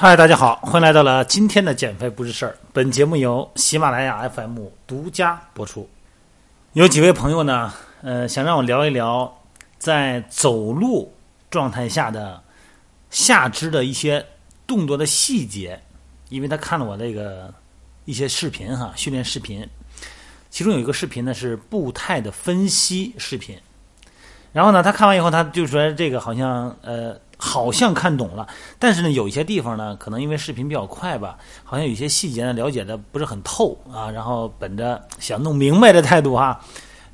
嗨，大家好，欢迎来到了今天的减肥不是事儿。本节目由喜马拉雅 FM 独家播出。有几位朋友呢，呃，想让我聊一聊在走路状态下的下肢的一些动作的细节，因为他看了我这个一些视频哈，训练视频，其中有一个视频呢是步态的分析视频。然后呢，他看完以后，他就说这个好像呃，好像看懂了，但是呢，有一些地方呢，可能因为视频比较快吧，好像有些细节呢了解的不是很透啊。然后本着想弄明白的态度哈，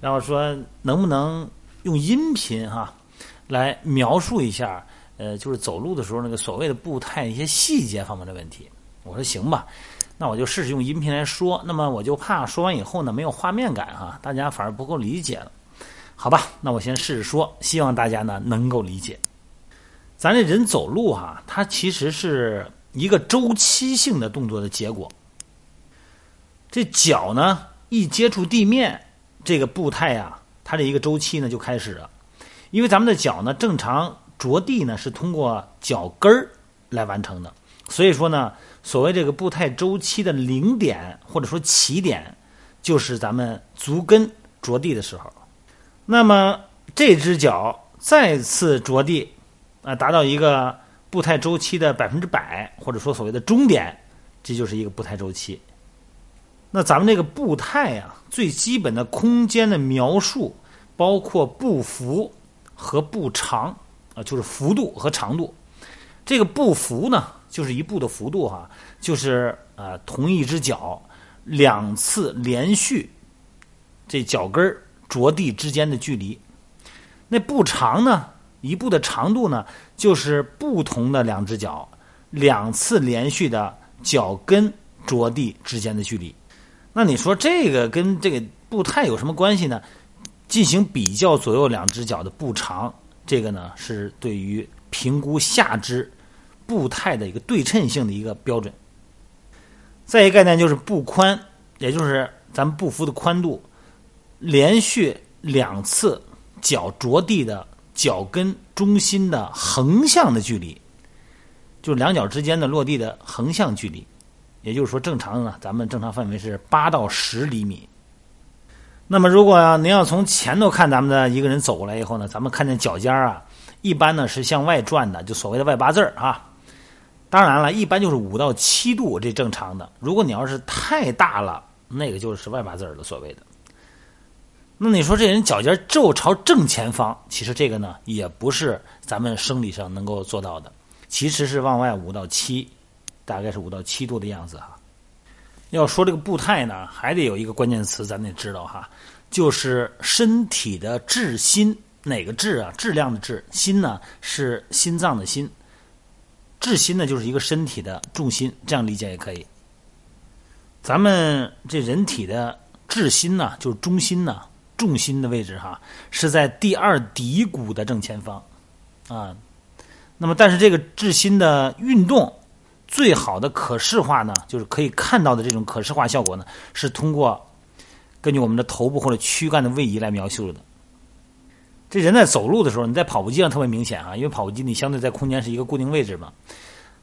然后说能不能用音频哈来描述一下，呃，就是走路的时候那个所谓的步态一些细节方面的问题。我说行吧，那我就试试用音频来说。那么我就怕说完以后呢没有画面感哈，大家反而不够理解了。好吧，那我先试试说，希望大家呢能够理解。咱这人走路哈、它其实是一个周期性的动作的结果。这脚呢一接触地面，这个步态呀、它这一个周期呢就开始了。因为咱们的脚呢正常着地呢是通过脚跟儿来完成的，所以说呢，所谓这个步态周期的零点或者说起点，就是咱们足跟着地的时候。那么这只脚再次着地，啊、达到一个步态周期的百分之百，或者说所谓的终点，这就是一个步态周期。那咱们这个步态啊，最基本的空间的描述包括步幅和步长啊、就是幅度和长度。这个步幅呢，就是一步的幅度哈、就是呃同一只脚两次连续这脚跟着地之间的距离。那步长呢，一步的长度呢，就是不同的两只脚两次连续的脚跟着地之间的距离。那你说这个跟这个步态有什么关系呢？进行比较左右两只脚的步长，这个呢是对于评估下肢步态的一个对称性的一个标准。再一个概念就是步宽，也就是咱们步幅的宽度，连续两次脚着地的脚跟中心的横向的距离，就是两脚之间的落地的横向距离。也就是说，正常呢，咱们正常范围是八到十厘米。那么，如果您要从前头看咱们的一个人走过来以后呢，咱们看见脚尖儿啊，一般呢是向外转的，就所谓的外八字儿啊。当然了，一般就是五到七度，这正常的。如果你要是太大了，那个就是外八字儿的所谓的。那你说这人脚尖就朝正前方，其实这个呢也不是咱们生理上能够做到的，其实是往外五到七，大概是五到七度的样子哈。要说这个步态呢，还得有一个关键词，咱得知道哈，就是身体的质心。哪个质啊？质量的质，心呢是心脏的心。质心呢就是一个身体的重心，这样理解也可以。咱们这人体的质心呢，就是中心呢，重心的位置哈，是在第二骶骨的正前方啊。那么，但是这个质心的运动，最好的可视化呢，就是可以看到的这种可视化效果呢，是通过根据我们的头部或者躯干的位移来描述的。这人在走路的时候，你在跑步机上特别明显啊，因为跑步机你相对在空间是一个固定位置嘛。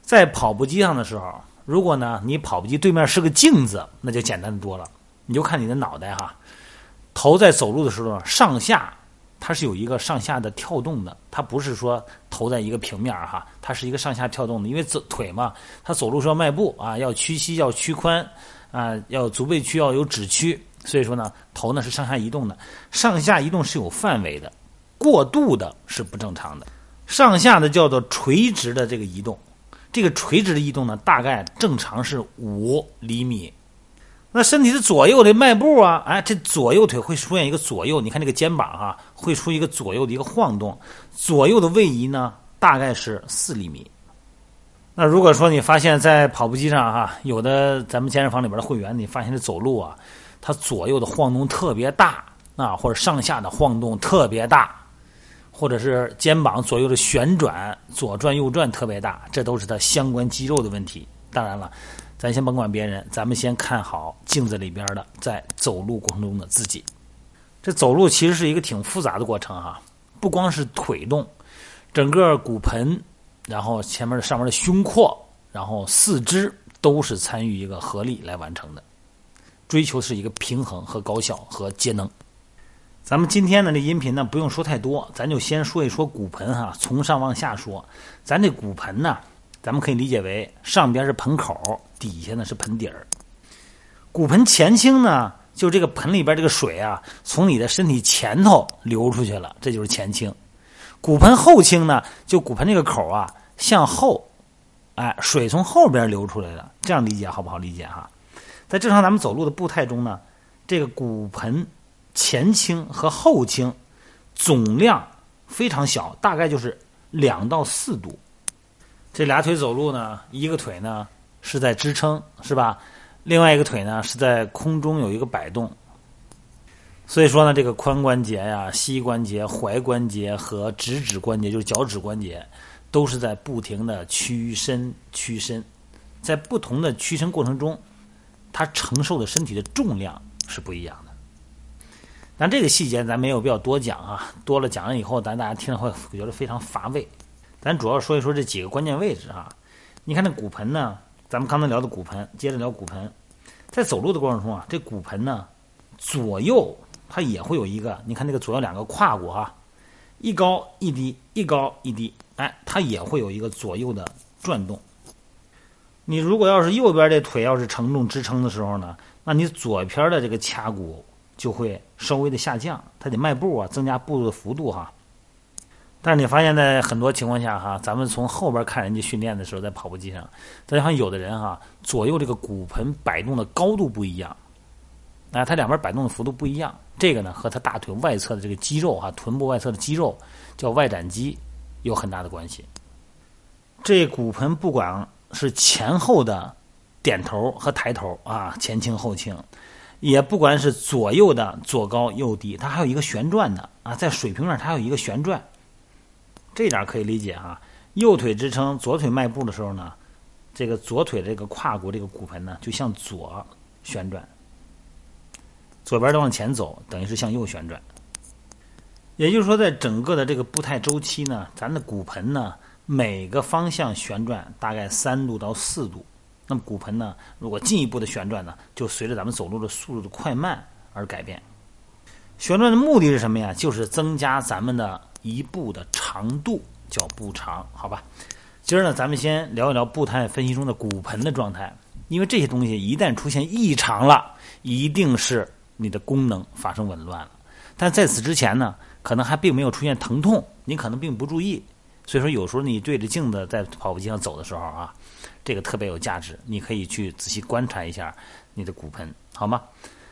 在跑步机上的时候，如果呢你跑步机对面是个镜子，那就简单的多了。你就看你的脑袋哈，头在走路的时候上下它是有一个上下的跳动的，它不是说头在一个平面哈，它是一个上下跳动的。因为走腿嘛，它走路是要迈步啊，要屈膝，要屈髋啊，要足背屈，要有趾屈，所以说呢，头呢是上下移动的，上下移动是有范围的。过度的是不正常的，上下的叫做垂直的这个移动，这个垂直的移动呢，大概正常是五厘米。那身体的左右的迈步啊，哎，这左右腿会出现一个左右，你看这个肩膀哈、会出一个左右的一个晃动，左右的位移呢，大概是四厘米。那如果说你发现，在跑步机上哈、有的咱们健身房里边的会员，你发现这走路啊，它左右的晃动特别大啊，或者上下的晃动特别大。或者是肩膀左右的旋转，左转右转特别大，这都是它相关肌肉的问题。当然了，咱先甭管别人，咱们先看好镜子里边的在走路过程中的自己。这走路其实是一个挺复杂的过程哈，不光是腿动，整个骨盆，然后前面的上面的胸廓，然后四肢都是参与一个合力来完成的，追求是一个平衡和高效和节能。咱们今天的这音频呢，不用说太多，咱就先说一说骨盆哈，从上往下说。咱这骨盆呢，咱们可以理解为上边是盆口，底下呢是盆底儿。骨盆前倾呢，就这个盆里边这个水啊，从你的身体前头流出去了，这就是前倾。骨盆后倾呢，就骨盆这个口啊向后，哎，水从后边流出来了，这样理解好不好理解哈？在正常咱们走路的步态中呢，这个骨盆。前倾和后倾总量非常小，大概就是两到四度。这俩腿走路呢，一个腿呢是在支撑，是吧？另外一个腿呢是在空中有一个摆动。所以说呢，这个髋关节呀、膝关节、踝关节和直指关节，就是脚趾关节，都是在不停的屈伸、屈伸。在不同的屈伸过程中，它承受的身体的重量是不一样的。但这个细节咱没有必要多讲啊，多了讲了以后，咱大家听了会觉得非常乏味。咱主要说一说这几个关键位置啊。你看这骨盆呢，咱们刚才聊的骨盆，接着聊骨盆。在走路的过程中啊，这骨盆呢，左右它也会有一个，你看那个左右两个胯骨啊，一高一低，一高一低，哎，它也会有一个左右的转动。你如果要是右边这腿要是承重支撑的时候呢，那你左边的这个髂骨。就会稍微的下降，他得迈步啊，增加步子的幅度哈。但是你发现，在很多情况下哈，咱们从后边看人家训练的时候，在跑步机上，咱发现有的人哈，左右这个骨盆摆动的高度不一样，啊，他两边摆动的幅度不一样，这个呢和他大腿外侧的这个肌肉哈，臀部外侧的肌肉叫外展肌有很大的关系。这骨盆不管是前后的点头和抬头啊，前倾后倾。也不管是左右的左高右低，它还有一个旋转的啊，在水平上它有一个旋转，这点可以理解哈。右腿支撑，左腿迈步的时候呢，这个左腿这个胯骨这个骨盆呢就向左旋转，左边的往前走，等于是向右旋转。也就是说，在整个的这个步态周期呢，咱的骨盆呢每个方向旋转大概三度到四度。那么骨盆呢？如果进一步的旋转呢，就随着咱们走路的速度的快慢而改变。旋转的目的是什么呀？就是增加咱们的一步的长度，叫步长，好吧？今儿呢，咱们先聊一聊步态分析中的骨盆的状态，因为这些东西一旦出现异常了，一定是你的功能发生紊乱了。但在此之前呢，可能还并没有出现疼痛，你可能并不注意。所以说，有时候你对着镜子在跑步机上走的时候啊。这个特别有价值，你可以去仔细观察一下你的骨盆，好吗？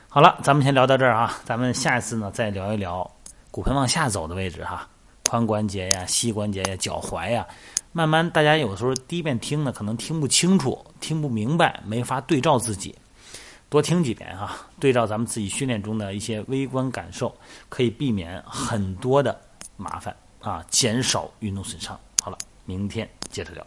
好了，咱们先聊到这儿啊，咱们下一次呢再聊一聊骨盆往下走的位置哈，髋关节呀、膝关节呀、脚踝呀，慢慢大家有时候第一遍听呢可能听不清楚、听不明白，没法对照自己，多听几遍哈，对照咱们自己训练中的一些微观感受，可以避免很多的麻烦啊，减少运动损伤。好了，明天接着聊。